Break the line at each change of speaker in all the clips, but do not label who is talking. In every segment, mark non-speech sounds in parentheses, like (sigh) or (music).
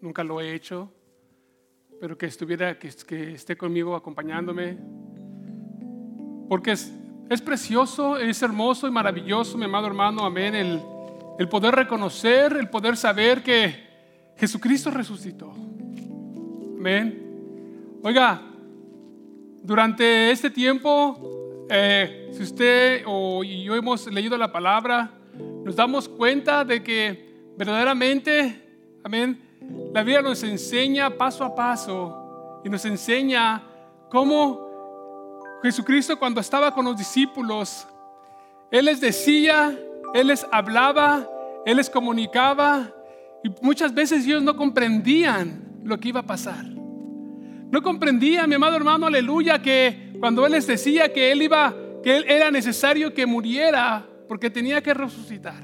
nunca lo he hecho, pero que estuviera, que, esté conmigo acompañándome. Porque es, es precioso, es hermoso y maravilloso, mi amado hermano, amén, el, el poder reconocer, el poder saber que Jesucristo resucitó. Amén. Oiga, durante este tiempo, eh, si usted o yo hemos leído la palabra, nos damos cuenta de que verdaderamente, amén, la Biblia nos enseña paso a paso y nos enseña cómo Jesucristo cuando estaba con los discípulos, Él les decía, Él les hablaba, Él les comunicaba y muchas veces ellos no comprendían lo que iba a pasar. No comprendía, mi amado hermano, aleluya, que cuando Él les decía que Él iba, que él era necesario que muriera porque tenía que resucitar.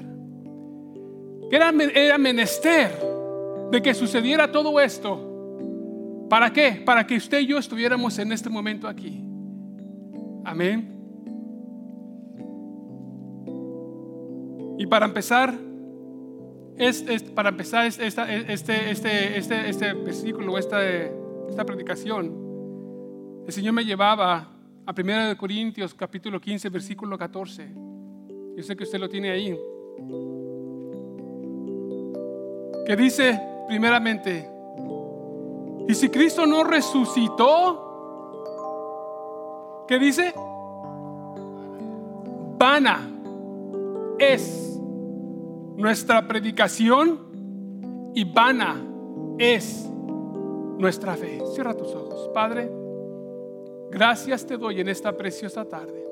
Que era, era menester de que sucediera todo esto. ¿Para qué? Para que usted y yo estuviéramos en este momento aquí. Amén. Y para empezar, es, para empezar este, este, este, este, este versículo, esta, esta predicación, el Señor me llevaba a 1 Corintios capítulo 15, versículo 14. Yo sé que usted lo tiene ahí. Que dice, primeramente, y si Cristo no resucitó, ¿qué dice? Vana es nuestra predicación y vana es nuestra fe. Cierra tus ojos, Padre. Gracias te doy en esta preciosa tarde.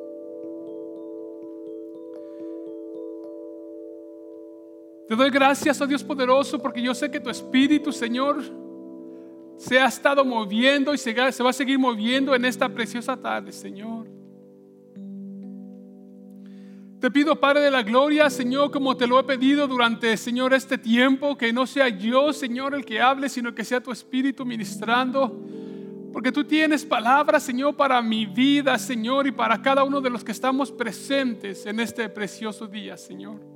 Te doy gracias, oh Dios poderoso, porque yo sé que tu Espíritu, Señor, se ha estado moviendo y se va a seguir moviendo en esta preciosa tarde, Señor. Te pido, Padre de la Gloria, Señor, como te lo he pedido durante, Señor, este tiempo, que no sea yo, Señor, el que hable, sino que sea tu Espíritu ministrando. Porque tú tienes palabras, Señor, para mi vida, Señor, y para cada uno de los que estamos presentes en este precioso día, Señor.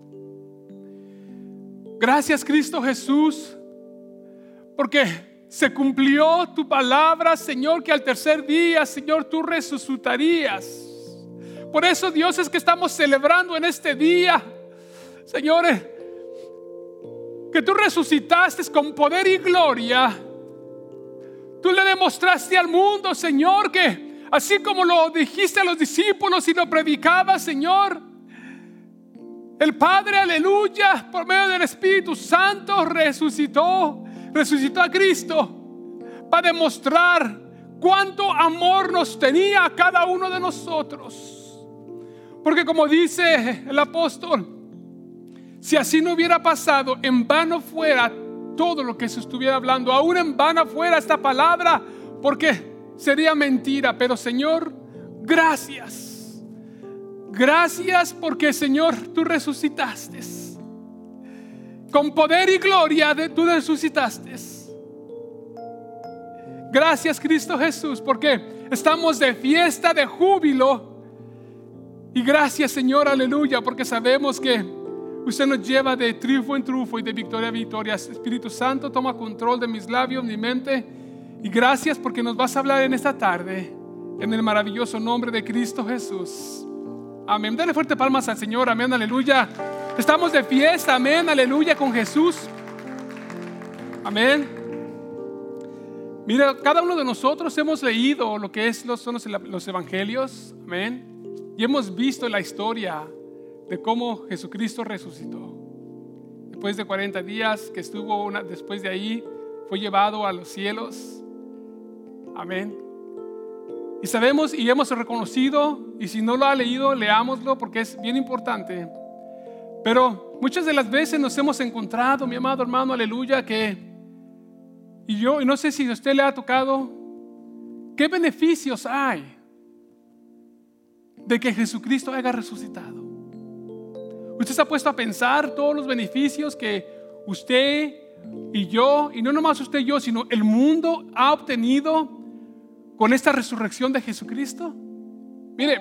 Gracias, Cristo Jesús, porque se cumplió tu palabra, Señor, que al tercer día, Señor, tú resucitarías. Por eso, Dios, es que estamos celebrando en este día, Señores, que tú resucitaste con poder y gloria. Tú le demostraste al mundo, Señor, que así como lo dijiste a los discípulos y lo predicabas, Señor, el Padre, aleluya, por medio del Espíritu Santo, resucitó, resucitó a Cristo para demostrar cuánto amor nos tenía a cada uno de nosotros. Porque como dice el apóstol, si así no hubiera pasado, en vano fuera todo lo que se estuviera hablando, aún en vano fuera esta palabra, porque sería mentira. Pero Señor, gracias. Gracias porque Señor, tú resucitaste. Con poder y gloria de, tú resucitaste. Gracias Cristo Jesús, porque estamos de fiesta, de júbilo y gracias Señor, aleluya, porque sabemos que usted nos lleva de triunfo en triunfo y de victoria a victoria. Espíritu Santo, toma control de mis labios, mi mente. Y gracias porque nos vas a hablar en esta tarde, en el maravilloso nombre de Cristo Jesús. Amén. Dale fuerte palmas al Señor. Amén, aleluya. Estamos de fiesta. Amén, aleluya con Jesús. Amén. Mira, cada uno de nosotros hemos leído lo que es son los, los evangelios. Amén. Y hemos visto la historia de cómo Jesucristo resucitó. Después de 40 días que estuvo una, después de ahí, fue llevado a los cielos. Amén. Y sabemos y hemos reconocido, y si no lo ha leído, leámoslo porque es bien importante. Pero muchas de las veces nos hemos encontrado, mi amado hermano, aleluya, que, y yo, y no sé si a usted le ha tocado, ¿qué beneficios hay de que Jesucristo haya resucitado. Usted se ha puesto a pensar todos los beneficios que usted y yo, y no nomás usted y yo, sino el mundo ha obtenido con esta resurrección de Jesucristo. Mire,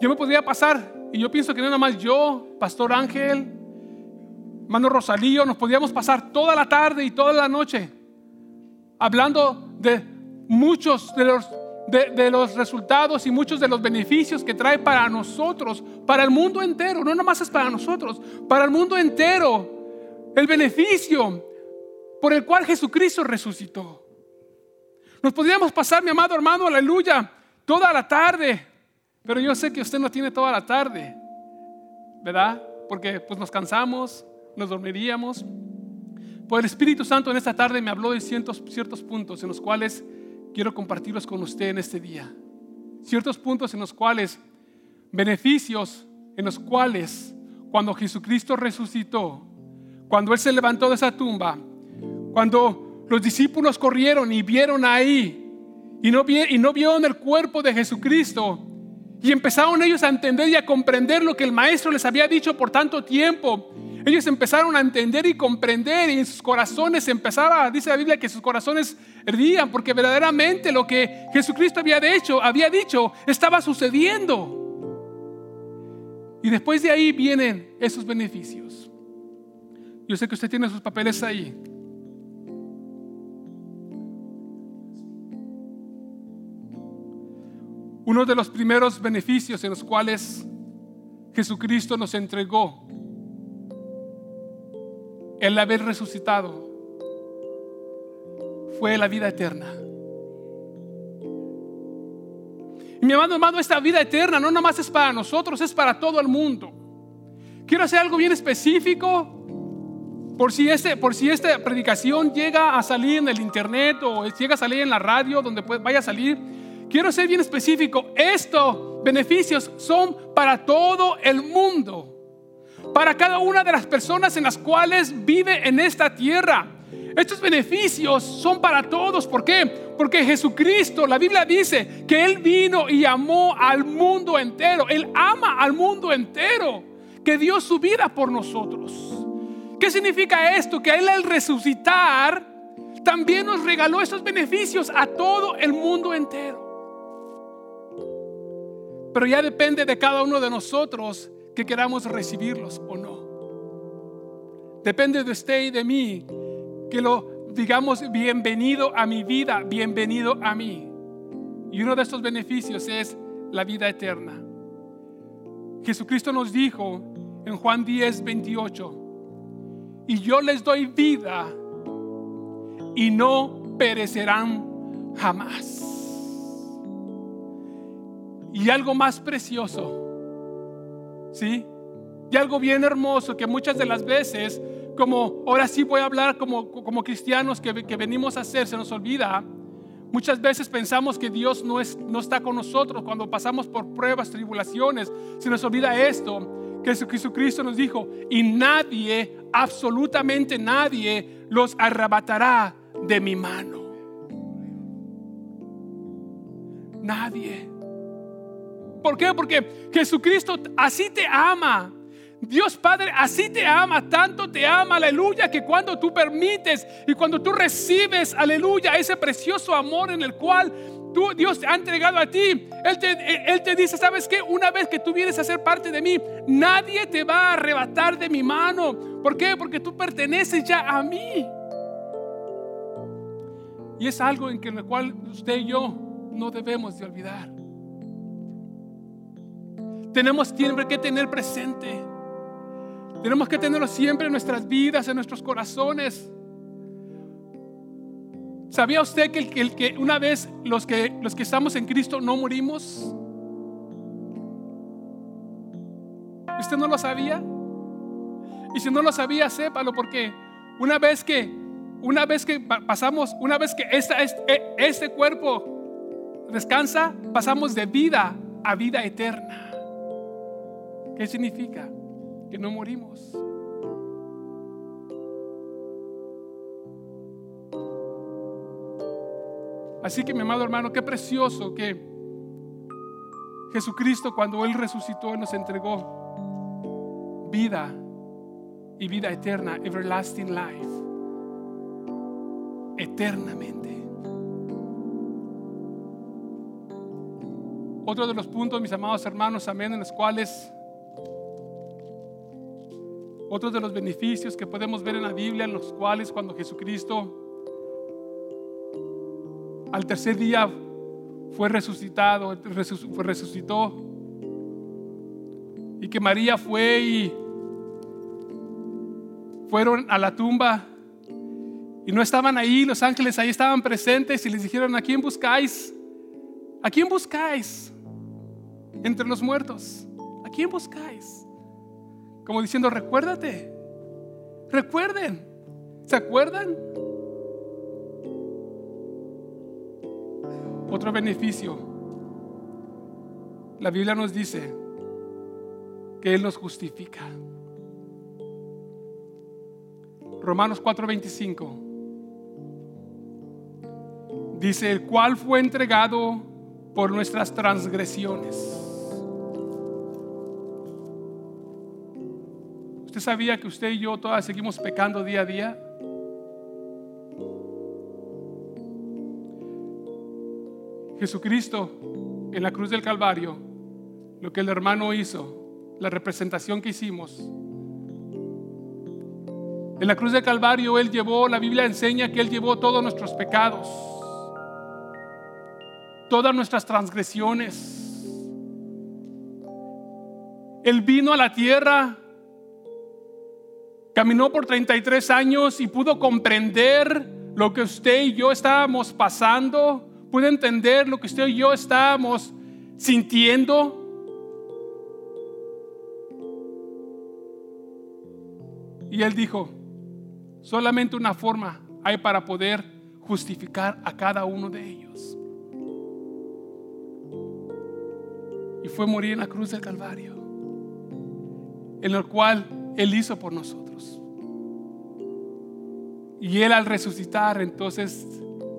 yo me podría pasar, y yo pienso que no nomás yo, Pastor Ángel, hermano Rosalío, nos podíamos pasar toda la tarde y toda la noche hablando de muchos de los, de, los resultados y muchos de los beneficios que trae para nosotros, para el mundo entero. No nomás es para nosotros, para el mundo entero. El beneficio por el cual Jesucristo resucitó. Nos podríamos pasar, mi amado hermano, aleluya, toda la tarde. Pero yo sé que usted no tiene toda la tarde, ¿verdad? Porque pues nos cansamos, nos dormiríamos. Pues el Espíritu Santo en esta tarde me habló de ciertos, ciertos puntos en los cuales quiero compartirlos con usted en este día. Ciertos puntos en los cuales, beneficios en los cuales, cuando Jesucristo resucitó, cuando Él se levantó de esa tumba, cuando los discípulos corrieron y vieron ahí y no, y no vieron el cuerpo de Jesucristo, y empezaron ellos a entender y a comprender lo que el maestro les había dicho por tanto tiempo. Ellos empezaron a entender y comprender y en sus corazones empezaba, dice la Biblia, que sus corazones ardían porque verdaderamente lo que Jesucristo había hecho, había dicho, estaba sucediendo. Y después de ahí vienen esos beneficios. Yo sé que usted tiene sus papeles ahí. Uno de los primeros beneficios en los cuales Jesucristo nos entregó el haber resucitado fue la vida eterna. Y mi amado hermano, esta vida eterna no nomás es para nosotros, es para todo el mundo. Quiero hacer algo bien específico por si, este, por si esta predicación llega a salir en el internet o llega a salir en la radio, donde vaya a salir quiero ser bien específico, estos beneficios son para todo el mundo, para cada una de las personas en las cuales vive en esta tierra. Estos beneficios son para todos. ¿Por qué? Porque Jesucristo, la Biblia dice que Él vino y amó al mundo entero. Él ama al mundo entero, que dio su vida por nosotros. ¿Qué significa esto? Que Él al resucitar también nos regaló esos beneficios a todo el mundo entero. Pero ya depende de cada uno de nosotros que queramos recibirlos o no. Depende de usted y de mí que lo digamos bienvenido a mi vida, bienvenido a mí. Y uno de estos beneficios es la vida eterna. Jesucristo nos dijo en Juan 10, 28, y yo les doy vida y no perecerán jamás. Y algo más precioso, ¿sí? Y algo bien hermoso que muchas de las veces, como ahora sí voy a hablar como, como cristianos que, que venimos a hacer, se nos olvida. Muchas veces pensamos que Dios no, es, no está con nosotros cuando pasamos por pruebas, tribulaciones. Se nos olvida esto, que Jesucristo nos dijo, y nadie, absolutamente nadie, los arrebatará de mi mano. Nadie. ¿Por qué? Porque Jesucristo así te ama. Dios Padre así te ama, tanto te ama, aleluya, que cuando tú permites y cuando tú recibes, aleluya, ese precioso amor en el cual tú, Dios te ha entregado a ti, Él te, Él te dice, ¿sabes qué? Una vez que tú vienes a ser parte de mí, nadie te va a arrebatar de mi mano. ¿Por qué? Porque tú perteneces ya a mí. Y es algo en que el cual usted y yo no debemos de olvidar tenemos siempre que tener presente. Tenemos que tenerlo siempre en nuestras vidas, en nuestros corazones. ¿Sabía usted que, el, que una vez los que, los que estamos en Cristo no morimos? ¿Usted no lo sabía? Y si no lo sabía, sépalo porque una vez que una vez que pasamos, una vez que esta, este, este cuerpo descansa, pasamos de vida a vida eterna. ¿Qué significa? Que no morimos. Así que mi amado hermano, qué precioso que Jesucristo cuando Él resucitó nos entregó vida y vida eterna, everlasting life, eternamente. Otro de los puntos, mis amados hermanos, amén, en los cuales Otros de los beneficios que podemos ver en la Biblia, en los cuales cuando Jesucristo al tercer día fue resucitado, resucitó, y que María fue y fueron a la tumba y no estaban ahí, los ángeles ahí estaban presentes y les dijeron, ¿a quién buscáis? ¿A quién buscáis? Entre los muertos. ¿A quién buscáis? Como diciendo, recuérdate. Recuerden. ¿Se acuerdan? Otro beneficio. La Biblia nos dice que Él nos justifica. Romanos 4:25 dice, el cual fue entregado por nuestras transgresiones. ¿Usted sabía que usted y yo todas seguimos pecando día a día? Jesucristo en la cruz del Calvario, lo que el hermano hizo, la representación que hicimos. En la cruz del Calvario Él llevó, la Biblia enseña que Él llevó todos nuestros pecados todas nuestras transgresiones. Él vino a la tierra, caminó por 33 años y pudo comprender lo que usted y yo estábamos pasando, pudo entender lo que usted y yo estábamos sintiendo. Y él dijo, solamente una forma hay para poder justificar a cada uno de ellos. y fue morir en la cruz del Calvario, en el cual Él hizo por nosotros. Y Él al resucitar entonces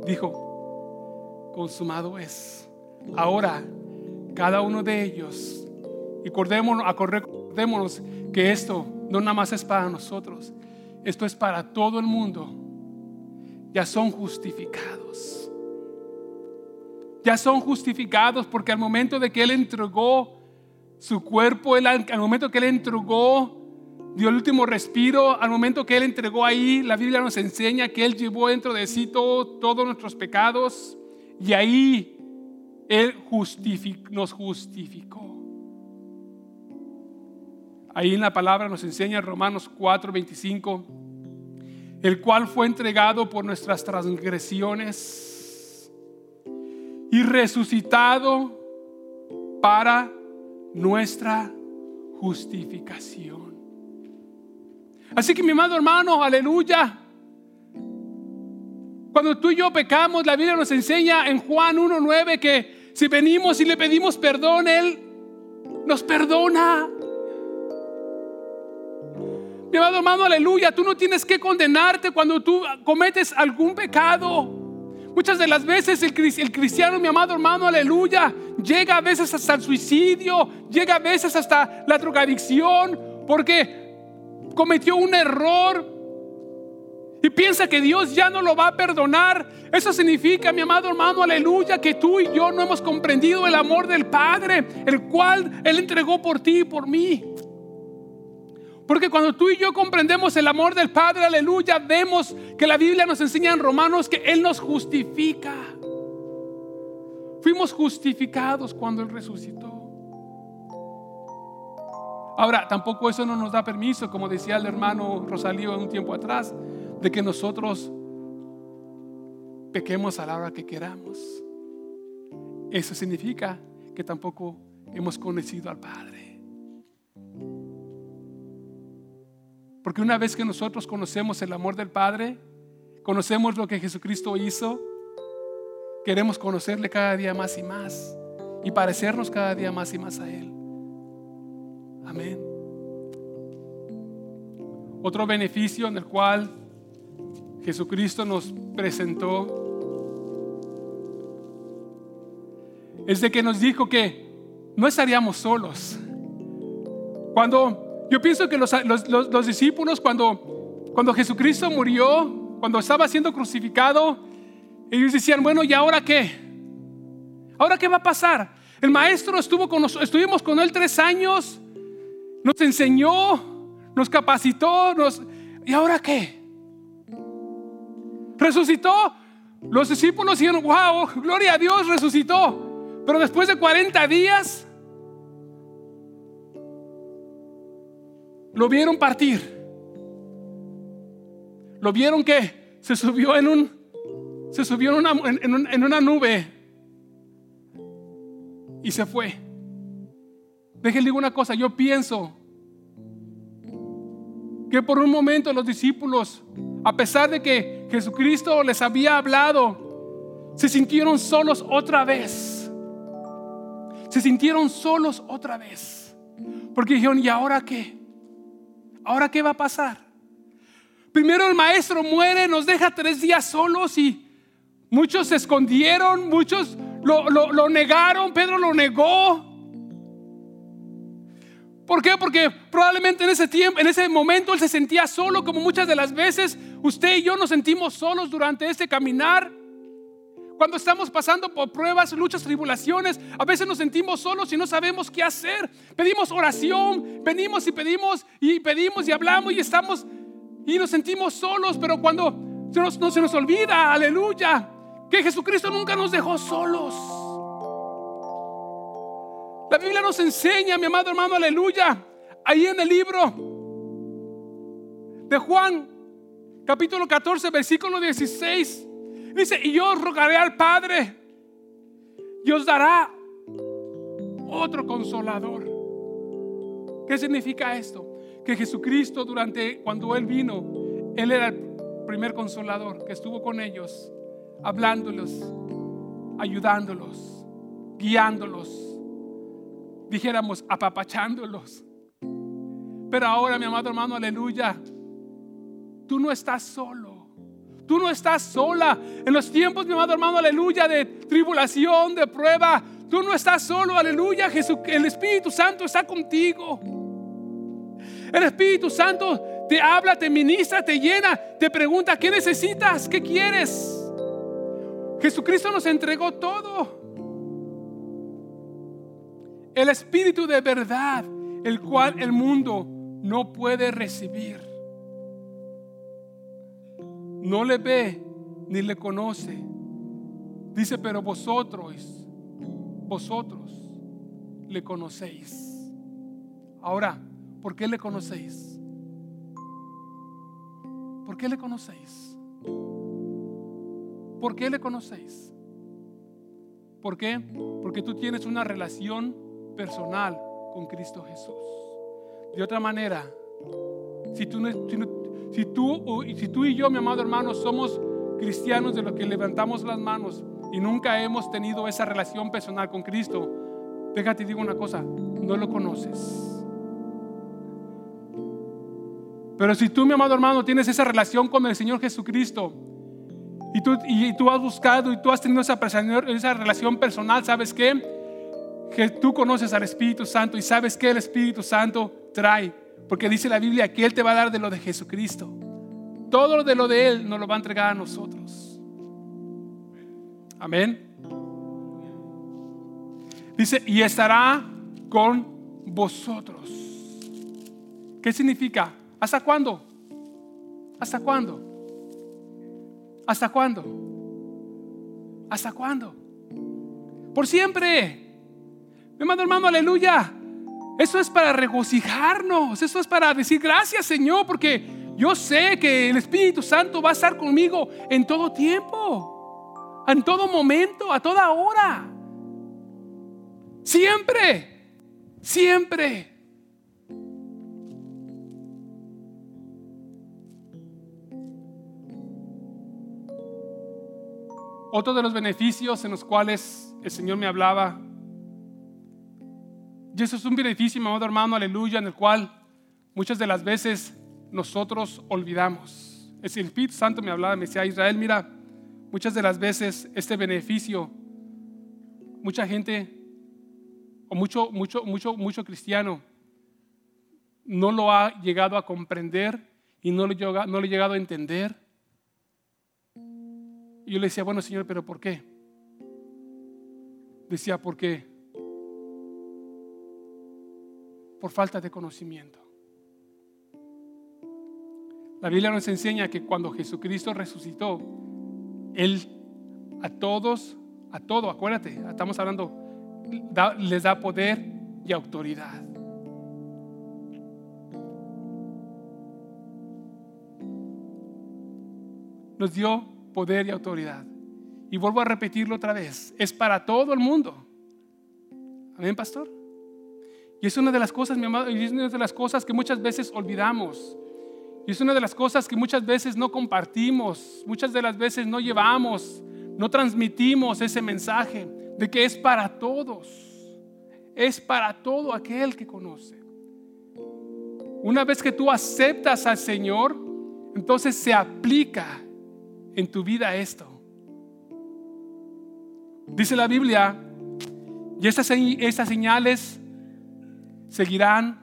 dijo, consumado es. Ahora, cada uno de ellos, y acordémonos que esto no nada más es para nosotros, esto es para todo el mundo, ya son justificados ya son justificados porque al momento de que Él entregó su cuerpo, al momento que Él entregó, dio el último respiro, al momento que Él entregó ahí, la Biblia nos enseña que Él llevó dentro de sí todos nuestros pecados y ahí Él nos justificó. Ahí en la palabra nos enseña Romanos 4, 25, el cual fue entregado por nuestras transgresiones y resucitado para nuestra justificación. Así que mi amado hermano, aleluya. Cuando tú y yo pecamos, la Biblia nos enseña en Juan 1.9 que si venimos y le pedimos perdón, Él nos perdona. Mi amado hermano, aleluya, tú no tienes que condenarte cuando tú cometes algún pecado. Muchas de las veces el, cristiano, mi amado hermano, aleluya, llega a veces hasta el suicidio, llega a veces hasta la drogadicción, porque cometió un error y piensa que Dios ya no lo va a perdonar. Eso significa, mi amado hermano, aleluya, que tú y yo no hemos comprendido el amor del Padre, el cual Él entregó por ti y por mí. Porque cuando tú y yo comprendemos el amor del Padre, aleluya, vemos que la Biblia nos enseña en Romanos que Él nos justifica. Fuimos justificados cuando Él resucitó. Ahora, tampoco eso no nos da permiso, como decía el hermano Rosalío un tiempo atrás, de que nosotros pequemos a la hora que queramos. Eso significa que tampoco hemos conocido al Padre. Porque una vez que nosotros conocemos el amor del Padre, conocemos lo que Jesucristo hizo, queremos conocerle cada día más y más y parecernos cada día más y más a Él. Amén. Otro beneficio en el cual Jesucristo nos presentó es de que nos dijo que no estaríamos solos. Cuando yo pienso que los, discípulos cuando, cuando Jesucristo murió, cuando estaba siendo crucificado, ellos decían, bueno, ¿y ahora qué? ¿Ahora qué va a pasar? El maestro estuvo con nosotros, estuvimos con él tres años, nos enseñó, nos capacitó, nos... ¿Y ahora qué? Resucitó. Los discípulos dijeron, wow, gloria a Dios, resucitó. Pero después de 40 días, lo vieron partir. Lo vieron que se subió en un, se subió en una, en una nube y se fue. Déjenle una cosa, yo pienso que por un momento los discípulos, a pesar de que Jesucristo les había hablado, se sintieron solos otra vez. Se sintieron solos otra vez. Porque dijeron, ¿y ahora qué? ¿Ahora qué va a pasar? Primero el maestro muere, nos deja tres días solos y muchos se escondieron, muchos lo, lo negaron, Pedro lo negó. ¿Por qué? Porque probablemente en ese tiempo, en ese momento él se sentía solo, como muchas de las veces usted y yo nos sentimos solos durante este caminar. Cuando estamos pasando por pruebas, luchas, tribulaciones, a veces nos sentimos solos y no sabemos qué hacer. Pedimos oración, venimos y pedimos y pedimos y hablamos y estamos y nos sentimos solos, pero cuando se nos, no se nos olvida, aleluya, que Jesucristo nunca nos dejó solos. La Biblia nos enseña, mi amado hermano, aleluya, ahí en el libro de Juan, capítulo 14, versículo 16, dice, y yo rogaré al Padre, y os dará otro consolador. ¿Qué significa esto? Que Jesucristo durante cuando Él vino, Él era el primer consolador que estuvo con ellos, hablándolos, ayudándolos, guiándolos dijéramos, apapachándolos. Pero ahora, mi amado hermano, aleluya, tú no estás solo. Tú no estás sola. En los tiempos, mi amado hermano, aleluya, de tribulación, de prueba, tú no estás solo, aleluya. Jesús, el Espíritu Santo está contigo. El Espíritu Santo te habla, te ministra, te llena, te pregunta, ¿qué necesitas? ¿Qué quieres? Jesucristo nos entregó todo el Espíritu de verdad, el cual el mundo no puede recibir. No le ve ni le conoce. Dice, pero vosotros, vosotros le conocéis. Ahora, ¿por qué le conocéis? ¿Por qué le conocéis? ¿Por qué le conocéis? ¿Por qué? Porque tú tienes una relación personal con Cristo Jesús. De otra manera, si tú, y yo, mi amado hermano, somos cristianos de los que levantamos las manos y nunca hemos tenido esa relación personal con Cristo, déjate digo una cosa, no lo conoces. Pero si tú, mi amado hermano, tienes esa relación con el Señor Jesucristo y tú, y tú has buscado y tú has tenido esa, esa relación personal, ¿sabes qué? Que tú conoces al Espíritu Santo y sabes que el Espíritu Santo trae. Porque dice la Biblia que Él te va a dar de lo de Jesucristo. Todo de lo de Él nos lo va a entregar a nosotros. Amén. Dice, y estará con vosotros. ¿Qué significa? ¿Hasta cuándo? ¿Hasta cuándo? ¿Hasta cuándo? ¿Hasta cuándo? Por siempre. Mi amado hermano, aleluya. Eso es para regocijarnos, eso es para decir gracias Señor, porque yo sé que el Espíritu Santo va a estar conmigo en todo tiempo, en todo momento, a toda hora. Siempre, siempre. Otro de los beneficios en los cuales el Señor me hablaba y eso es un beneficio, mi amado hermano, aleluya, en el cual muchas de las veces nosotros olvidamos. El Espíritu Santo me hablaba, me decía, Israel, mira, muchas de las veces este beneficio, mucha gente, o mucho, mucho, mucho, mucho cristiano, no lo ha llegado a comprender y no lo, no lo ha llegado a entender. Y yo le decía, bueno, Señor, pero ¿por qué? Decía, porque por falta de conocimiento. La Biblia nos enseña que cuando Jesucristo resucitó, Él a todos, a todo, acuérdate, estamos hablando, les da poder y autoridad. Nos dio poder y autoridad. Y vuelvo a repetirlo otra vez, es para todo el mundo. Amén, pastor. Y es una de las cosas, mi amado, y es una de las cosas que muchas veces olvidamos. Y es una de las cosas que muchas veces no compartimos, muchas de las veces no llevamos, no transmitimos ese mensaje de que es para todos. Es para todo aquel que conoce. Una vez que tú aceptas al Señor, entonces se aplica en tu vida esto. Dice la Biblia, y estas, estas señales seguirán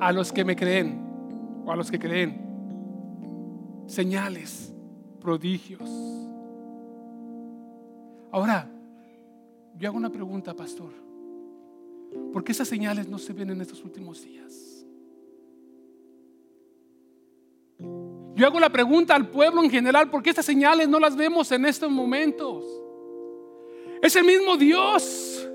a los que me creen o a los que creen. Señales, prodigios. Ahora, yo hago una pregunta, pastor. ¿Por qué esas señales no se ven en estos últimos días? Yo hago la pregunta al pueblo en general, ¿por qué estas señales no las vemos en estos momentos? Es el mismo Dios,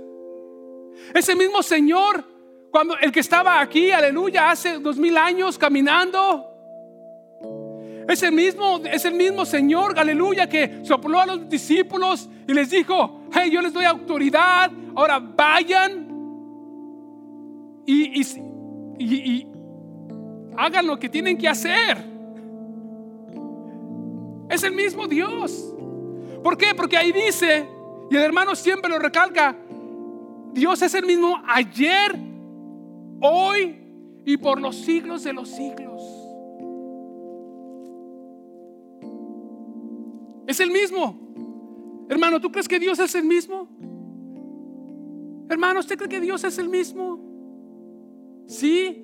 es el mismo Señor cuando el que estaba aquí, aleluya, hace dos mil años caminando. Es el mismo, es el mismo Señor, aleluya, que sopló a los discípulos y les dijo, hey, yo les doy autoridad, ahora vayan y, y hagan lo que tienen que hacer. Es el mismo Dios. ¿Por qué? Porque ahí dice, y el hermano siempre lo recalca, Dios es el mismo ayer, hoy y por los siglos de los siglos. Es el mismo. Hermano, ¿tú crees que Dios es el mismo? Hermano, ¿usted cree que Dios es el mismo? Sí.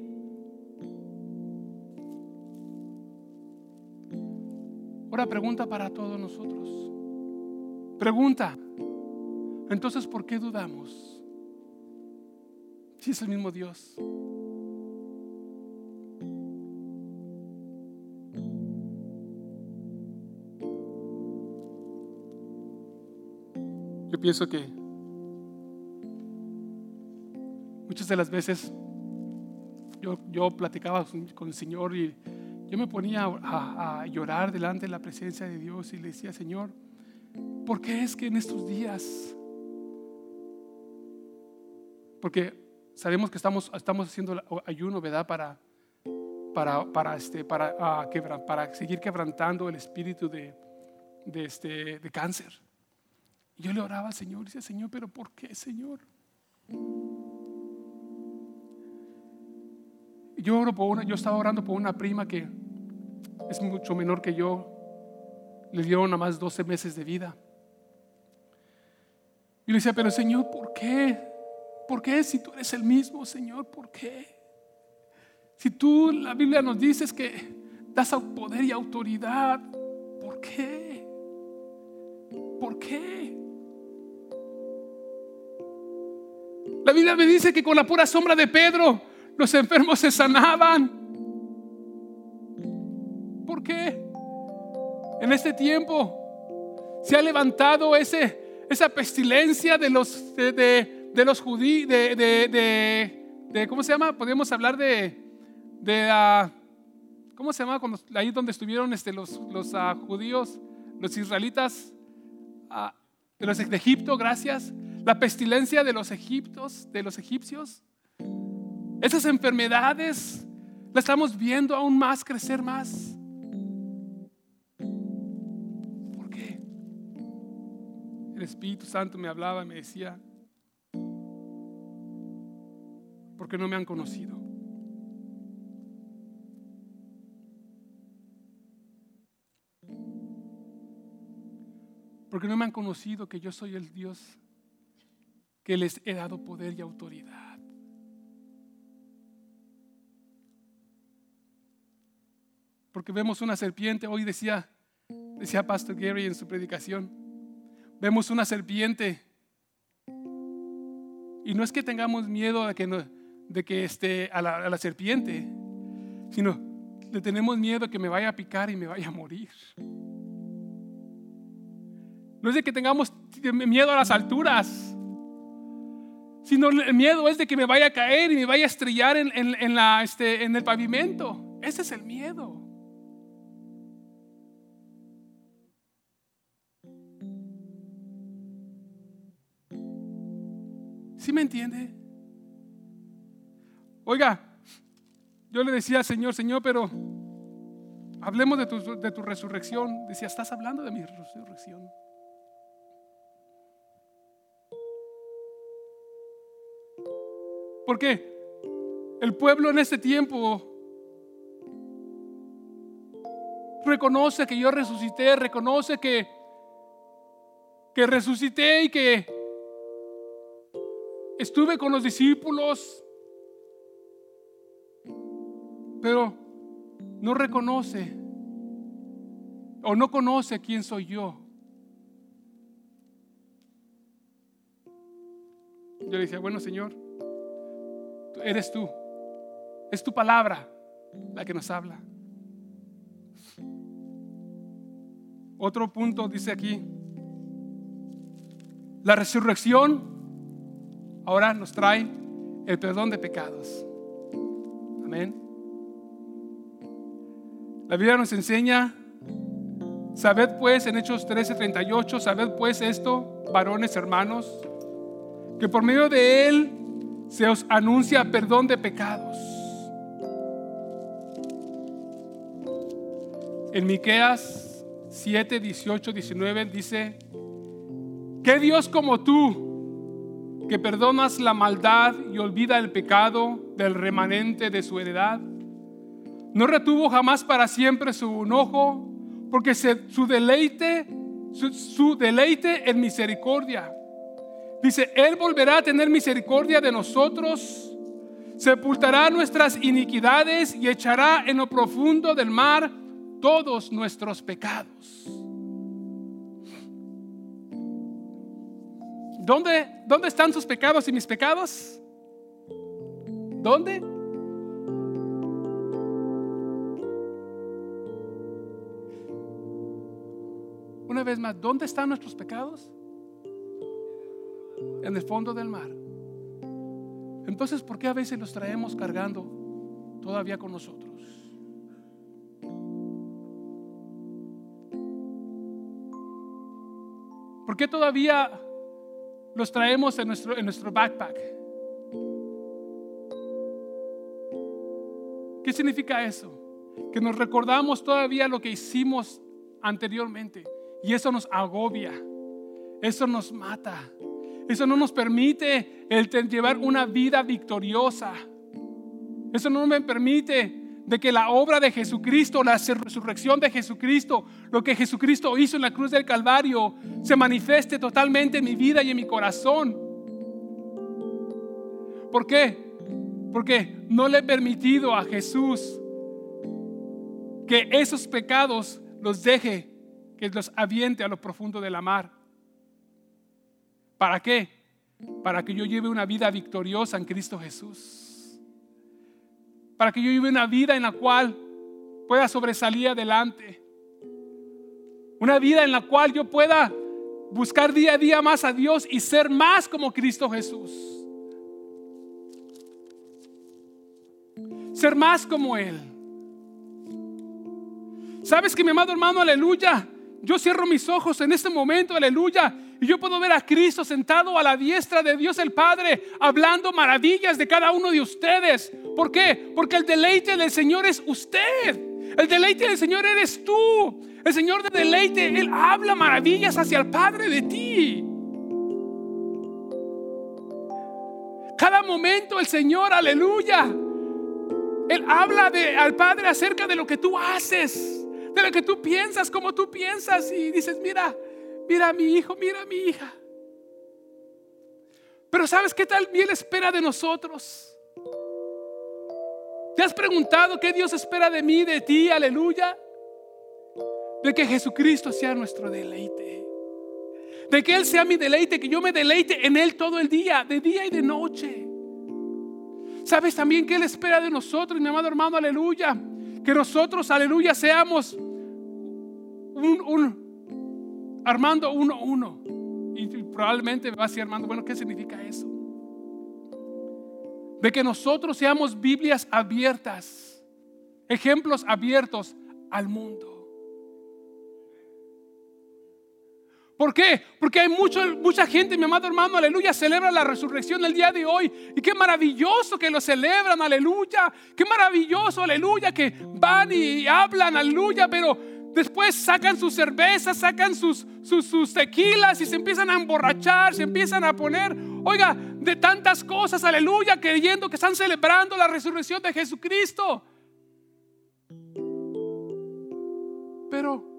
Ahora pregunta para todos nosotros. Pregunta. Entonces, ¿por qué dudamos? Si es el mismo Dios. Yo pienso que muchas de las veces yo, yo platicaba con el Señor y yo me ponía a, a, llorar delante de la presencia de Dios y le decía, Señor, ¿por qué es que en estos días? Porque sabemos que estamos, estamos haciendo ayuno, ¿verdad? Para, para, para, este, para, ah, para seguir quebrantando el espíritu de, de, este, de cáncer. Yo le oraba al Señor y decía, Señor, pero ¿por qué, Señor? Yo, oro por una, yo estaba orando por una prima que es mucho menor que yo. Le dieron nada más 12 meses de vida. Y le decía, pero Señor, ¿por qué? ¿Por qué si tú eres el mismo, Señor? ¿Por qué? Si tú, la Biblia nos dices que das poder y autoridad, ¿por qué? ¿Por qué? La Biblia me dice que con la pura sombra de Pedro los enfermos se sanaban. ¿Por qué? En este tiempo se ha levantado ese, esa pestilencia de los de los judíos, de, de, de, ¿cómo se llama? Podemos hablar de, de ¿cómo se llama? Ahí donde estuvieron este, los, los uh, judíos, los israelitas, uh, de los de Egipto, gracias. La pestilencia de los egiptos, de los egipcios. Esas enfermedades las estamos viendo aún más crecer más. ¿Por qué? El Espíritu Santo me hablaba y me decía, porque no me han conocido. Porque no me han conocido que yo soy el Dios que les he dado poder y autoridad. Porque vemos una serpiente, hoy decía, decía Pastor Gary en su predicación, vemos una serpiente. Y no es que tengamos miedo de que no, de que esté a la, serpiente, sino le tenemos miedo que me vaya a picar y me vaya a morir. No es de que tengamos miedo a las alturas, sino el miedo es de que me vaya a caer y me vaya a estrellar en, la, este, en el pavimento. Ese es el miedo. ¿Sí me entiende? Oiga, yo le decía al Señor, Señor, pero hablemos de tu, resurrección. Decía, estás hablando de mi resurrección. Porque el pueblo en este tiempo reconoce que yo resucité, reconoce que resucité y que estuve con los discípulos, pero no reconoce o no conoce quién soy yo. Yo le decía, bueno Señor, eres tú. Es tu palabra la que nos habla. Otro punto dice aquí, la resurrección ahora nos trae el perdón de pecados. Amén. La Biblia nos enseña, sabed pues en Hechos 13:38, sabed pues esto, varones hermanos, que por medio de él se os anuncia perdón de pecados. En Miqueas 7, 18, 19 dice, ¿qué Dios como tú, que perdonas la maldad y olvida el pecado del remanente de su heredad? No retuvo jamás para siempre su enojo, porque su deleite, su deleite en misericordia Dice, Él volverá a tener misericordia de nosotros, sepultará nuestras iniquidades y echará en lo profundo del mar todos nuestros pecados. ¿Dónde, ¿Dónde están sus pecados y mis pecados? ¿Dónde? Una vez más, ¿dónde están nuestros pecados? en el fondo del mar. Entonces, ¿por qué a veces los traemos cargando todavía con nosotros? ¿Por qué todavía los traemos en nuestro, en nuestro backpack? ¿Qué significa eso? Que nos recordamos todavía lo que hicimos anteriormente y eso nos agobia, eso nos mata, eso no nos permite el llevar una vida victoriosa. Eso no me permite de que la obra de Jesucristo, la resurrección de Jesucristo, lo que Jesucristo hizo en la cruz del Calvario, se manifieste totalmente en mi vida y en mi corazón. ¿Por qué? Porque no le he permitido a Jesús que esos pecados los deje, que los aviente a lo profundo de la mar. ¿Para qué? Para que yo lleve una vida victoriosa en Cristo Jesús. Para que yo lleve una vida en la cual pueda sobresalir adelante. Una vida en la cual yo pueda buscar día a día más a Dios y ser más como Cristo Jesús. Ser más como Él. ¿Sabes que mi amado hermano, aleluya? Yo cierro mis ojos en este momento, aleluya, y yo puedo ver a Cristo sentado a la diestra de Dios el Padre, hablando maravillas de cada uno de ustedes. ¿Por qué? Porque el deleite del Señor es usted. El deleite del Señor eres tú. El Señor de deleite, Él habla maravillas hacia el Padre de ti. Cada momento el Señor, aleluya. Él habla de, al Padre acerca de lo que tú haces, de lo que tú piensas, como tú piensas. Y dices, mira, mira a mi hijo, mira a mi hija. Pero ¿sabes qué tal bien espera de nosotros? ¿Te has preguntado qué Dios espera de mí, de ti? Aleluya. De que Jesucristo sea nuestro deleite. De que Él sea mi deleite, que yo me deleite en Él todo el día, de día y de noche. ¿Sabes también que Él espera de nosotros, mi amado hermano? Aleluya Que nosotros, aleluya, seamos un, un Armando uno uno. Y probablemente me va a decir Armando, bueno, ¿qué significa eso? De que nosotros seamos Biblias abiertas, ejemplos abiertos al mundo. ¿Por qué? Porque hay mucho, mucha gente, mi amado hermano, aleluya, celebra la resurrección el día de hoy. Y qué maravilloso que lo celebran, aleluya. Qué maravilloso, aleluya, que van y hablan, aleluya, pero después sacan sus cervezas, sacan sus, sus, sus tequilas y se empiezan a emborrachar, se empiezan a poner, oiga, de tantas cosas, aleluya, creyendo que están celebrando la resurrección de Jesucristo. Pero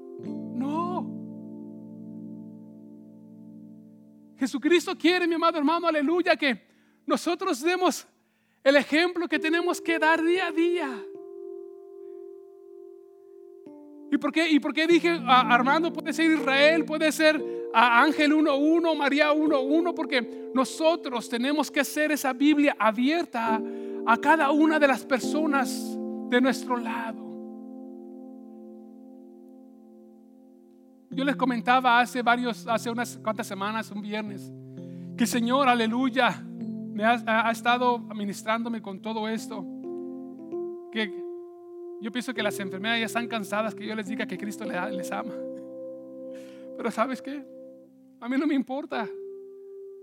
Jesucristo quiere, mi amado hermano, aleluya, que nosotros demos el ejemplo que tenemos que dar día a día. ¿Y por qué, y por qué dije Armando puede ser Israel, puede ser a Ángel 1.1, María 1.1? Porque nosotros tenemos que hacer esa Biblia abierta a cada una de las personas de nuestro lado. Yo les comentaba hace varios, hace unas cuantas semanas, un viernes, que Señor, aleluya, me ha, estado administrándome con todo esto. Que yo pienso que las enfermedades ya están cansadas que yo les diga que Cristo les ama. Pero ¿sabes qué? A mí no me importa.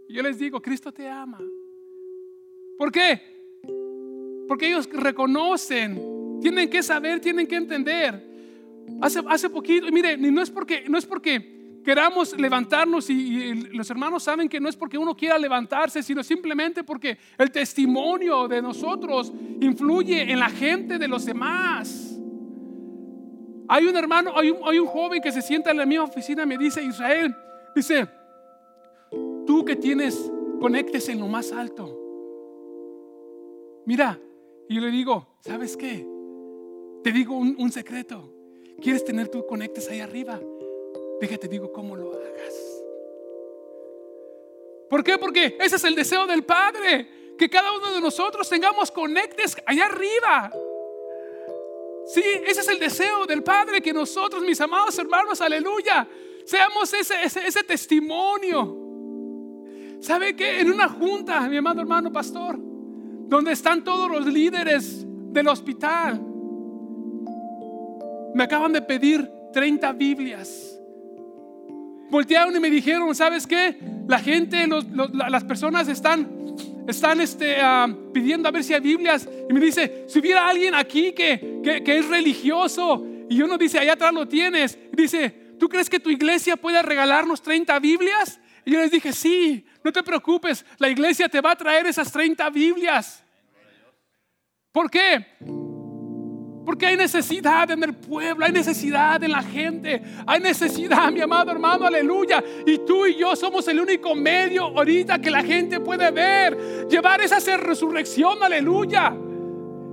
Yo les digo, Cristo te ama. ¿Por qué? Porque ellos reconocen, tienen que saber, tienen que entender Hace, hace poquito, mire, no es porque, no es porque queramos levantarnos y, los hermanos saben que no es porque uno quiera levantarse, sino simplemente porque el testimonio de nosotros influye en la gente de los demás. Hay un hermano, hay un, hay un joven que se sienta en la misma oficina me dice, Israel, dice, tú que tienes, conectes en lo más alto. Mira, y yo le digo, ¿sabes qué? Te digo un secreto. ¿Quieres tener tus conectes ahí arriba? Déjate, digo cómo lo hagas. ¿Por qué? Porque ese es el deseo del Padre. Que cada uno de nosotros tengamos conectes allá arriba. Sí, ese es el deseo del Padre. Que nosotros, mis amados hermanos, aleluya, seamos ese, ese, ese testimonio. ¿Sabe qué? En una junta, mi amado hermano pastor, donde están todos los líderes del hospital, me acaban de pedir 30 Biblias. Voltearon y me dijeron, ¿sabes qué? La gente, las personas están, están este, ah, pidiendo a ver si hay Biblias. Y me dice, si hubiera alguien aquí que, que, es religioso y uno dice, allá atrás lo tienes. Y dice, ¿tú crees que tu iglesia puede regalarnos 30 Biblias? Y yo les dije, sí, no te preocupes, la iglesia te va a traer esas 30 Biblias. ¿Por qué? Porque hay necesidad en el pueblo, hay necesidad en la gente, hay necesidad, mi amado hermano, aleluya. Y tú y yo somos el único medio ahorita que la gente puede ver, llevar esa resurrección, aleluya.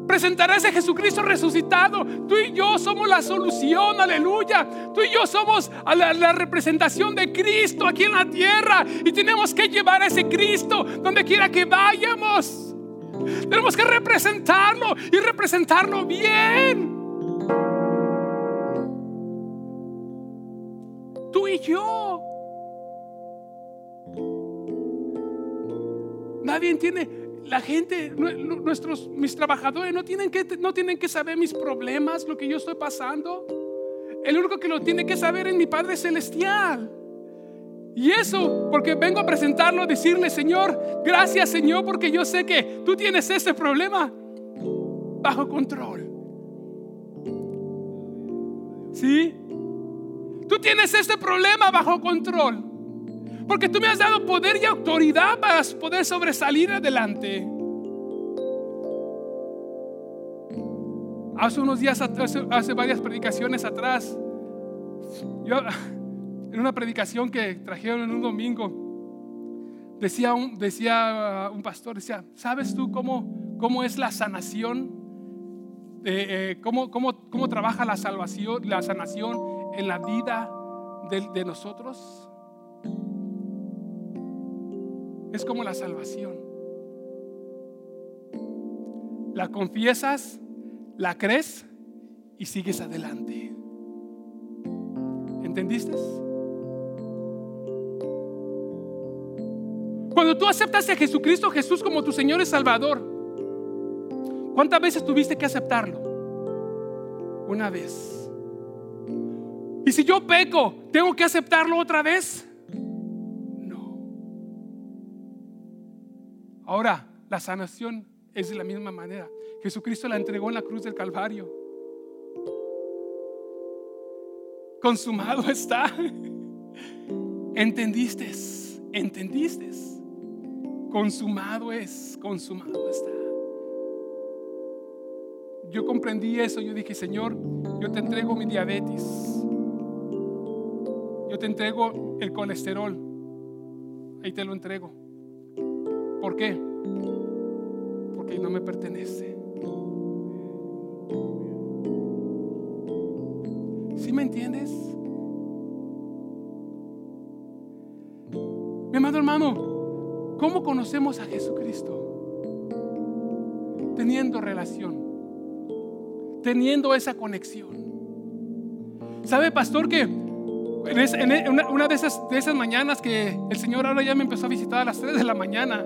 Presentar a ese Jesucristo resucitado. Tú y yo somos la solución, aleluya. Tú y yo somos la, la representación de Cristo aquí en la tierra. Y tenemos que llevar a ese Cristo donde quiera que vayamos. Tenemos que representarlo y representarlo bien. Tú y yo. Nadie tiene, la gente, nuestros, mis trabajadores no tienen que, no tienen que saber mis problemas, lo que yo estoy pasando. El único que lo tiene que saber es mi Padre Celestial. Y eso, porque vengo a presentarlo, decirle, Señor, gracias Señor, porque yo sé que tú tienes este problema bajo control. ¿Sí? Tú tienes este problema bajo control. Porque tú me has dado poder y autoridad para poder sobresalir adelante. Hace unos días, hace, hace varias predicaciones atrás, yo en una predicación que trajeron en un domingo, decía un, decía un pastor, decía, ¿sabes tú cómo, cómo es la sanación? Eh, eh, cómo, cómo, cómo, trabaja la salvación, la sanación en la vida de, de nosotros? Es como la salvación. La confiesas, la crees y sigues adelante. ¿Entendiste? Cuando tú aceptas a Jesucristo Jesús como tu Señor y Salvador, ¿cuántas veces tuviste que aceptarlo? Una vez. Y si yo peco, ¿tengo que aceptarlo otra vez? No. Ahora, la sanación es de la misma manera. Jesucristo la entregó en la cruz del Calvario. Consumado está. (laughs) ¿Entendiste? ¿Entendiste? Consumado es, consumado está. Yo comprendí eso, yo dije, Señor, yo te entrego mi diabetes. Yo te entrego el colesterol. Ahí te lo entrego. ¿Por qué? Porque no me pertenece. ¿Sí me entiendes? Mi amado hermano, ¿Cómo conocemos a Jesucristo? Teniendo relación, teniendo esa conexión. ¿Sabe, pastor, que en una de esas, de esas mañanas que el Señor ahora ya me empezó a visitar a las 3 de la mañana,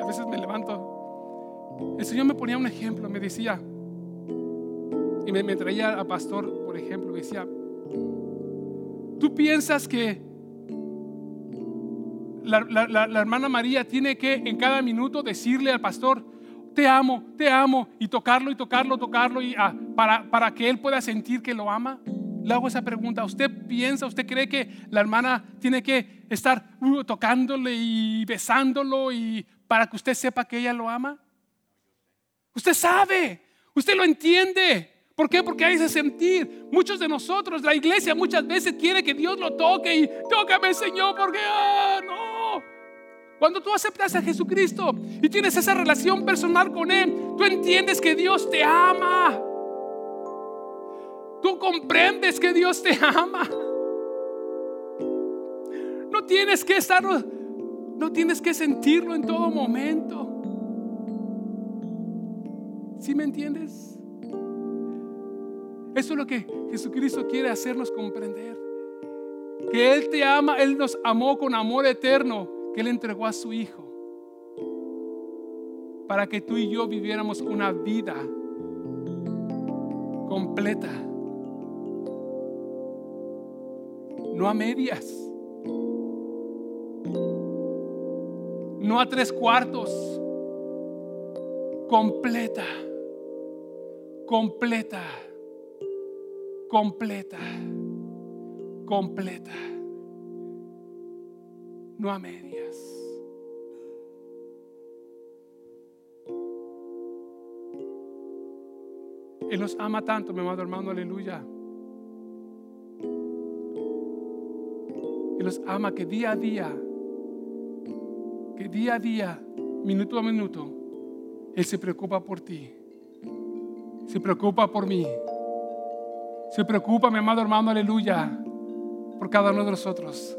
a veces me levanto, el Señor me ponía un ejemplo, me decía, y me, me traía a pastor, por ejemplo, me decía, tú piensas que la, hermana María tiene que en cada minuto decirle al pastor, te amo, te amo, y tocarlo y tocarlo, tocarlo, y, ah, para, para que él pueda sentir que lo ama? Le hago esa pregunta. ¿Usted piensa, usted cree que la hermana tiene que estar uh, tocándole y besándolo y para que usted sepa que ella lo ama? Usted sabe, usted lo entiende. ¿Por qué? Porque hay ese sentir. Muchos de nosotros, la iglesia muchas veces quiere que Dios lo toque y tócame Señor porque ah, no. Cuando tú aceptas a Jesucristo y tienes esa relación personal con Él, tú entiendes que Dios te ama. Tú comprendes que Dios te ama. No tienes que estar, no tienes que sentirlo en todo momento. ¿Sí me entiendes? Eso es lo que Jesucristo quiere hacernos comprender. Que Él te ama, Él nos amó con amor eterno que Él entregó a su Hijo. Para que tú y yo viviéramos una vida completa, no a medias, no a tres cuartos, completa, completa, completa, completa, no a medias. Él nos ama tanto, mi amado hermano, aleluya. Él nos ama que día a día, que día a día, minuto a minuto, Él se preocupa por ti. Se preocupa por mí. Se preocupa, mi amado hermano, aleluya, por cada uno de nosotros.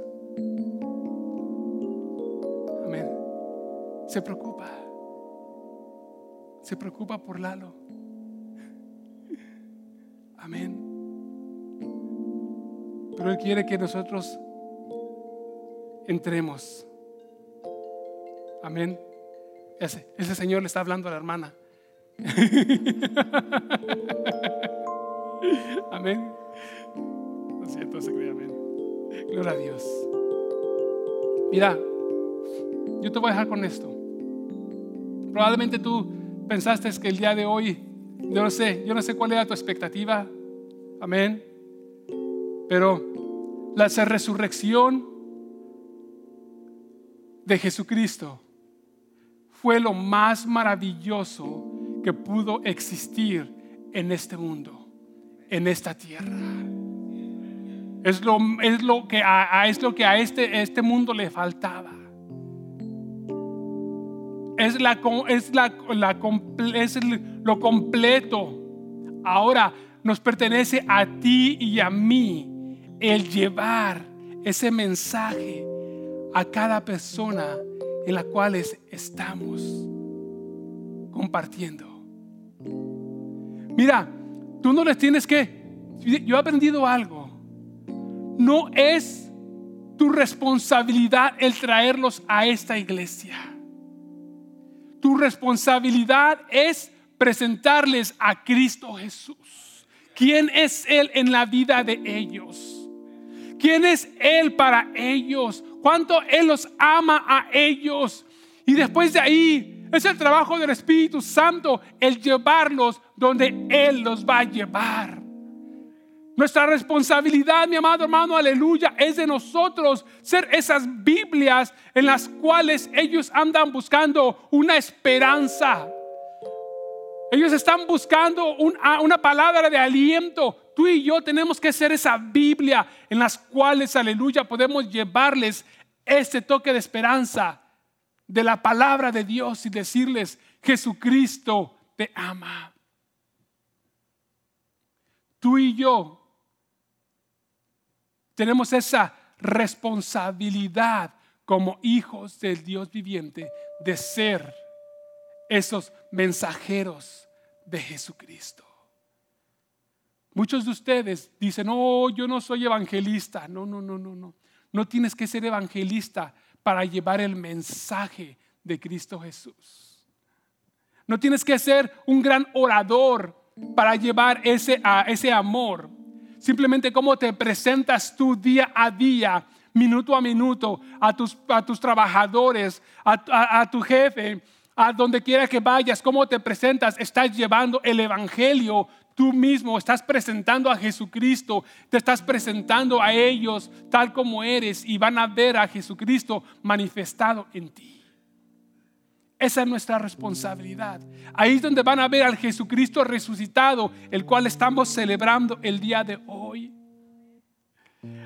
Amén. Se preocupa. Se preocupa por Lalo. Amén. Pero Él quiere que nosotros entremos. Amén. Ese, ese Señor le está hablando a la hermana. (laughs) (laughs) amén. Lo siento, se amén. Gloria a Dios. Mira, yo te voy a dejar con esto. Probablemente tú pensaste que el día de hoy yo no sé, yo no sé cuál era tu expectativa. Amén. Pero la resurrección de Jesucristo fue lo más maravilloso que pudo existir en este mundo, en esta tierra. Es lo, es lo, que, a, es lo que a este, este mundo le faltaba es, la, es, la, es lo completo. Ahora nos pertenece a ti y a mí el llevar ese mensaje a cada persona en la cual estamos compartiendo. Mira, Tú no les tienes que... Yo he aprendido algo. No es tu responsabilidad el traerlos a esta iglesia. Tu responsabilidad es presentarles a Cristo Jesús. ¿Quién es Él en la vida de ellos? ¿Quién es Él para ellos? ¿Cuánto Él los ama a ellos? Y después de ahí es el trabajo del Espíritu Santo el llevarlos donde Él los va a llevar. Nuestra responsabilidad, mi amado hermano, aleluya, es de nosotros ser esas Biblias en las cuales ellos andan buscando una esperanza. Ellos están buscando una palabra de aliento. Tú y yo tenemos que ser esa Biblia en las cuales, aleluya, podemos llevarles ese toque de esperanza de la palabra de Dios y decirles, Jesucristo te ama. Tú y yo tenemos esa responsabilidad como hijos del Dios viviente de ser esos mensajeros de Jesucristo. Muchos de ustedes dicen, no, yo no soy evangelista. No, no, no, no, no. No tienes que ser evangelista para llevar el mensaje de Cristo Jesús. No tienes que ser un gran orador para llevar ese, ese amor. Simplemente cómo te presentas tú día a día, minuto a minuto, a tus, a tus trabajadores, a, a tu jefe, a donde quiera que vayas, cómo te presentas, estás llevando el Evangelio tú mismo, estás presentando a Jesucristo, te estás presentando a ellos tal como eres y van a ver a Jesucristo manifestado en ti. Esa es nuestra responsabilidad. Ahí es donde van a ver al Jesucristo resucitado, el cual estamos celebrando el día de hoy.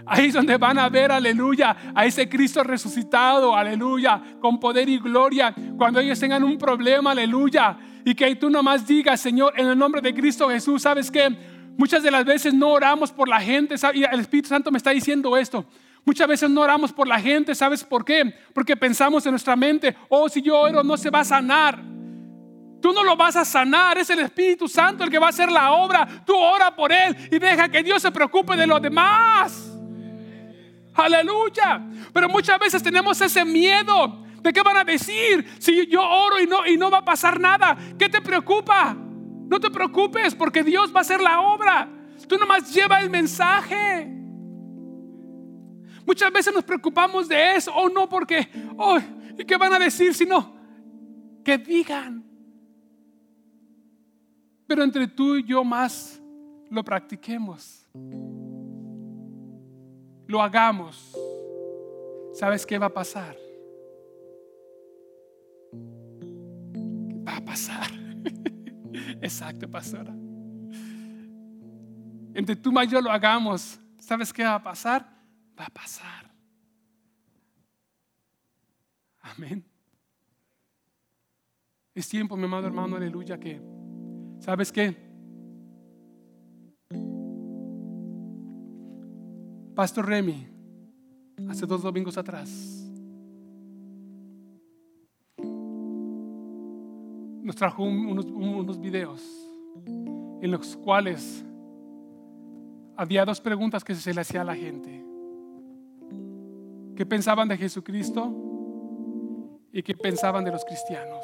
Ahí es donde van a ver, aleluya, a ese Cristo resucitado, aleluya, con poder y gloria. Cuando ellos tengan un problema, aleluya, y que tú nomás digas, Señor, en el nombre de Cristo Jesús, ¿sabes que Muchas de las veces no oramos por la gente, y el Espíritu Santo me está diciendo esto. Muchas veces no oramos por la gente, ¿sabes por qué? Porque pensamos en nuestra mente, oh, si yo oro no se va a sanar. Tú no lo vas a sanar, es el Espíritu Santo el que va a hacer la obra. Tú ora por Él y deja que Dios se preocupe de los demás. Aleluya. Pero muchas veces tenemos ese miedo de qué van a decir si yo oro y no, y no va a pasar nada. ¿Qué te preocupa? No te preocupes porque Dios va a hacer la obra. Tú nomás lleva el mensaje. Muchas veces nos preocupamos de eso o no porque, oh, ¿y qué van a decir si no? Que digan. Pero entre tú y yo más lo practiquemos. Lo hagamos. ¿Sabes qué va a pasar? Va a pasar. (laughs) Exacto, pastora. Entre tú y yo lo hagamos. ¿Sabes qué va a pasar? Va a pasar. Amén. Es tiempo, mi amado hermano, aleluya, que, ¿sabes qué? Pastor Remy, hace dos domingos atrás, nos trajo unos, unos videos en los cuales había dos preguntas que se le hacía a la gente. ¿Qué pensaban de Jesucristo? ¿Y qué pensaban de los cristianos?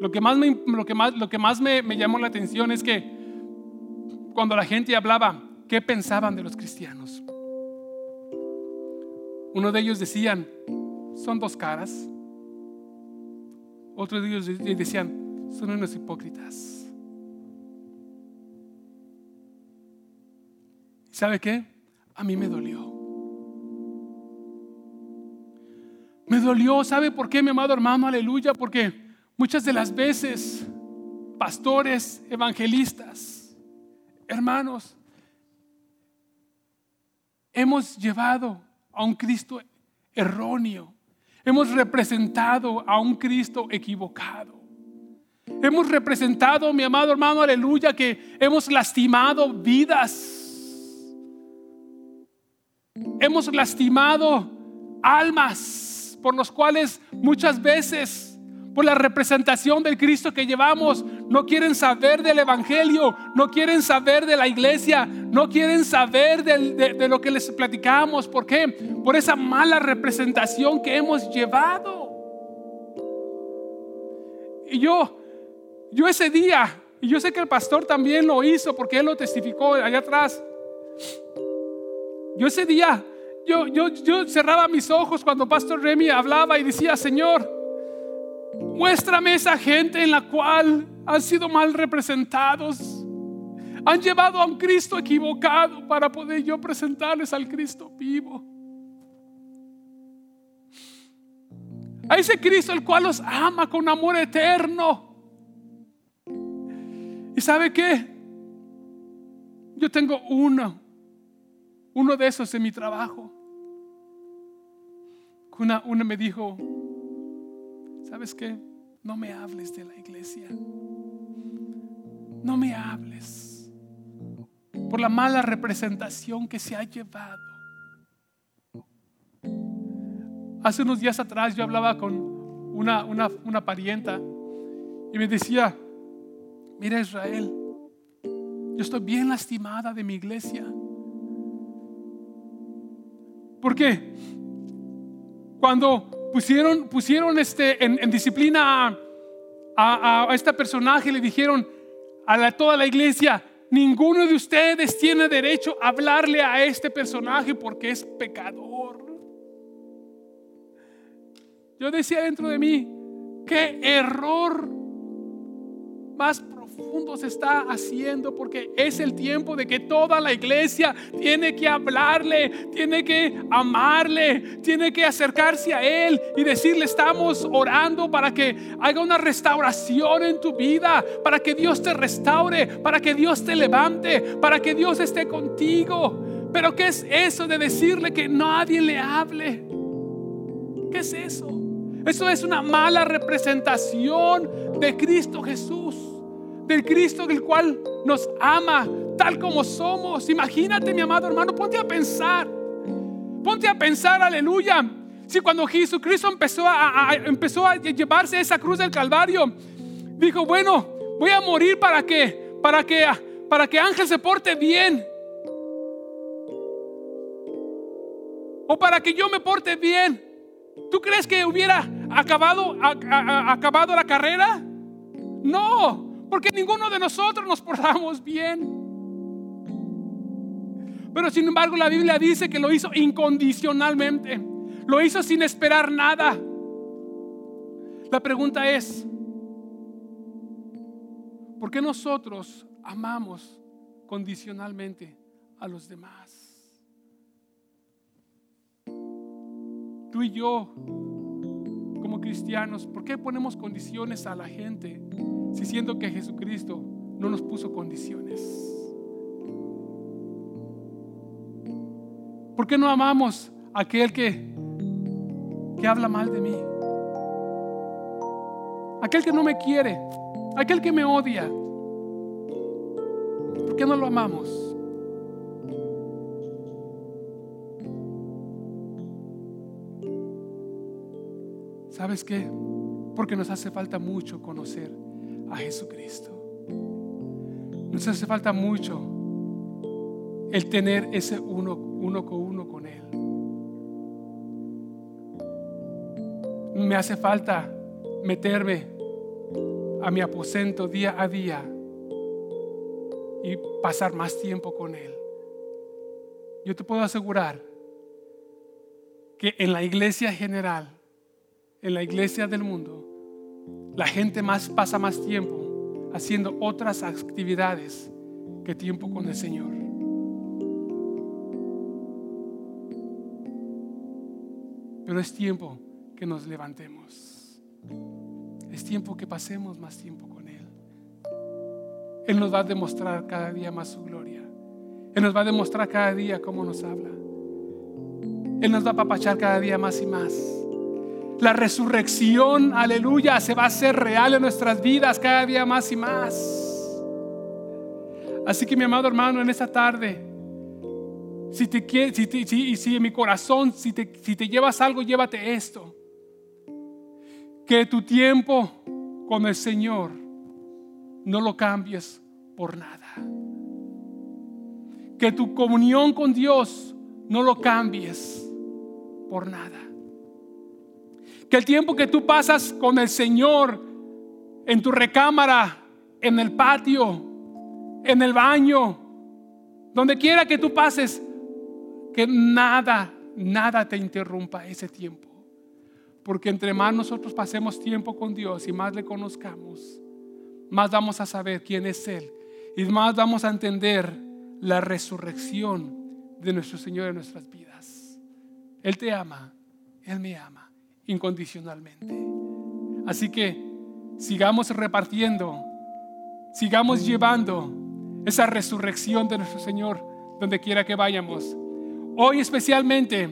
Lo que más me, lo que más, lo que más me, llamó la atención es que cuando la gente hablaba, ¿qué pensaban de los cristianos? Uno de ellos decían, son dos caras. Otros de ellos decían, son unos hipócritas. ¿Sabe qué? A mí me dolió. Me dolió, ¿sabe por qué, mi amado hermano? Aleluya, porque muchas de las veces pastores, evangelistas, Hermanos, hemos llevado a un Cristo erróneo. Hemos representado a un Cristo equivocado. Hemos representado, mi amado hermano, aleluya, que hemos lastimado vidas. Hemos lastimado almas por los cuales muchas veces, por la representación del Cristo que llevamos, no quieren saber del Evangelio, no quieren saber de la iglesia, no quieren saber de, lo que les platicamos. ¿Por qué? Por esa mala representación que hemos llevado. Y yo, yo ese día, y yo sé que el pastor también lo hizo porque él lo testificó allá atrás. Yo ese día, yo, yo, yo cerraba mis ojos cuando Pastor Remy hablaba y decía, Señor, muéstrame esa gente en la cual han sido mal representados. Han llevado a un Cristo equivocado para poder yo presentarles al Cristo vivo. A ese Cristo el cual los ama con amor eterno. ¿Y sabe qué? Yo tengo uno, uno de esos en mi trabajo. Una, una me dijo, ¿sabes qué? No me hables de la iglesia. No me hables por la mala representación que se ha llevado. Hace unos días atrás yo hablaba con una, una, una parienta y me decía, mira Israel, yo estoy bien lastimada de mi iglesia. ¿Por qué? Cuando pusieron, pusieron este, en, disciplina a, a, este personaje, le dijeron a toda la iglesia, ninguno de ustedes tiene derecho a hablarle a este personaje porque es pecador. Yo decía dentro de mí, qué error más profundo se está haciendo porque es el tiempo de que toda la iglesia tiene que hablarle, tiene que amarle, tiene que acercarse a Él y decirle estamos orando para que haga una restauración en tu vida, para que Dios te restaure, para que Dios te levante, para que Dios esté contigo. Pero ¿qué es eso de decirle que nadie le hable? ¿Qué es eso? Eso es una mala representación de Cristo Jesús, del Cristo del cual nos ama tal como somos. Imagínate, mi amado hermano, ponte a pensar. Ponte a pensar, aleluya. Si cuando Jesucristo empezó a, empezó a llevarse esa cruz del Calvario, dijo, bueno, voy a morir para que, para que, para que Ángel se porte bien. O para que yo me porte bien. ¿Tú crees que hubiera acabado, acabado la carrera? No, porque ninguno de nosotros nos portamos bien. Pero sin embargo la Biblia dice que lo hizo incondicionalmente. Lo hizo sin esperar nada. La pregunta es, ¿por qué nosotros amamos condicionalmente a los demás? Tú y yo como cristianos, ¿por qué ponemos condiciones a la gente si siendo que Jesucristo no nos puso condiciones? ¿Por qué no amamos a aquel que, que habla mal de mí? Aquel que no me quiere, aquel que me odia. ¿Por qué no lo amamos? ¿Sabes qué? Porque nos hace falta mucho conocer a Jesucristo. Nos hace falta mucho el tener ese uno, uno con uno con Él. Me hace falta meterme a mi aposento día a día y pasar más tiempo con Él. Yo te puedo asegurar que en la iglesia general en la iglesia del mundo, la gente más pasa más tiempo haciendo otras actividades que tiempo con el Señor. Pero es tiempo que nos levantemos. Es tiempo que pasemos más tiempo con Él. Él nos va a demostrar cada día más su gloria. Él nos va a demostrar cada día cómo nos habla. Él nos va a apapachar cada día más y más. La resurrección, aleluya, se va a hacer real en nuestras vidas cada día más y más. Así que mi amado hermano, en esta tarde, si te si, si, si en mi corazón, si te, si te llevas algo, llévate esto. Que tu tiempo con el Señor no lo cambies por nada. Que tu comunión con Dios no lo cambies por nada. Que el tiempo que tú pasas con el Señor en tu recámara, en el patio, en el baño, donde quiera que tú pases, que nada, nada te interrumpa ese tiempo. Porque entre más nosotros pasemos tiempo con Dios y más le conozcamos, más vamos a saber quién es Él y más vamos a entender la resurrección de nuestro Señor en nuestras vidas. Él te ama, Él me ama incondicionalmente. Así que sigamos repartiendo, sigamos llevando esa resurrección de nuestro Señor donde quiera que vayamos. Hoy especialmente,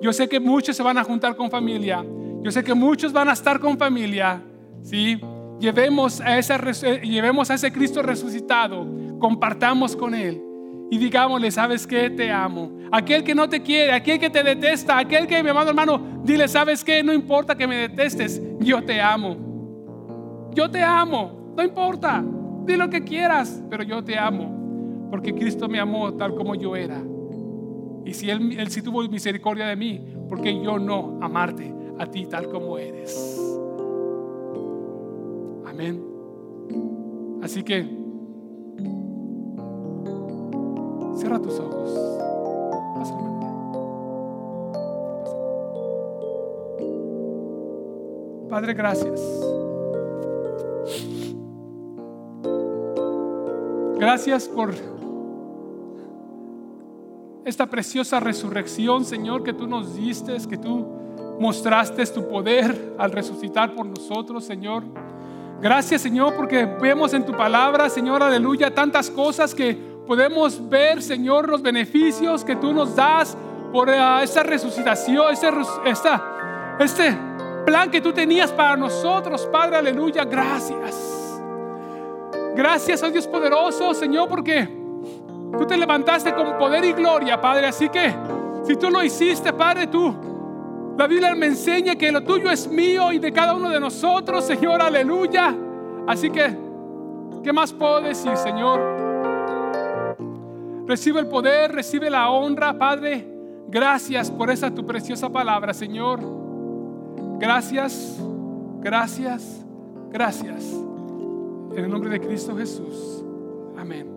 yo sé que muchos se van a juntar con familia, yo sé que muchos van a estar con familia, ¿sí? Llevemos a, eh, llevemos a ese Cristo resucitado, compartamos con Él y digámosle, ¿sabes qué? Te amo. Aquel que no te quiere, aquel que te detesta, aquel que mi amado hermano, dile, ¿sabes qué? No importa que me detestes, yo te amo. Yo te amo, no importa, di lo que quieras, pero yo te amo, porque Cristo me amó tal como yo era. Y si Él, él sí tuvo misericordia de mí, porque yo no amarte a ti tal como eres. Amén. Así que cierra tus ojos. Padre, gracias. Gracias por esta preciosa resurrección, Señor, que tú nos diste, que tú mostraste tu poder al resucitar por nosotros, Señor. Gracias, Señor, porque vemos en tu palabra, Señor, aleluya, tantas cosas que podemos ver, Señor, los beneficios que tú nos das por uh, esa resucitación, ese, esta, este plan que tú tenías para nosotros, Padre, aleluya. Gracias. Gracias, oh Dios poderoso, Señor, porque tú te levantaste con poder y gloria, Padre. Así que si tú lo hiciste, Padre, tú la Biblia me enseña que lo tuyo es mío y de cada uno de nosotros, Señor, aleluya. Así que, ¿qué más puedo decir, Señor? Recibe el poder, recibe la honra, Padre. Gracias por esa tu preciosa palabra, Señor. Gracias, gracias, gracias. En el nombre de Cristo Jesús. Amén.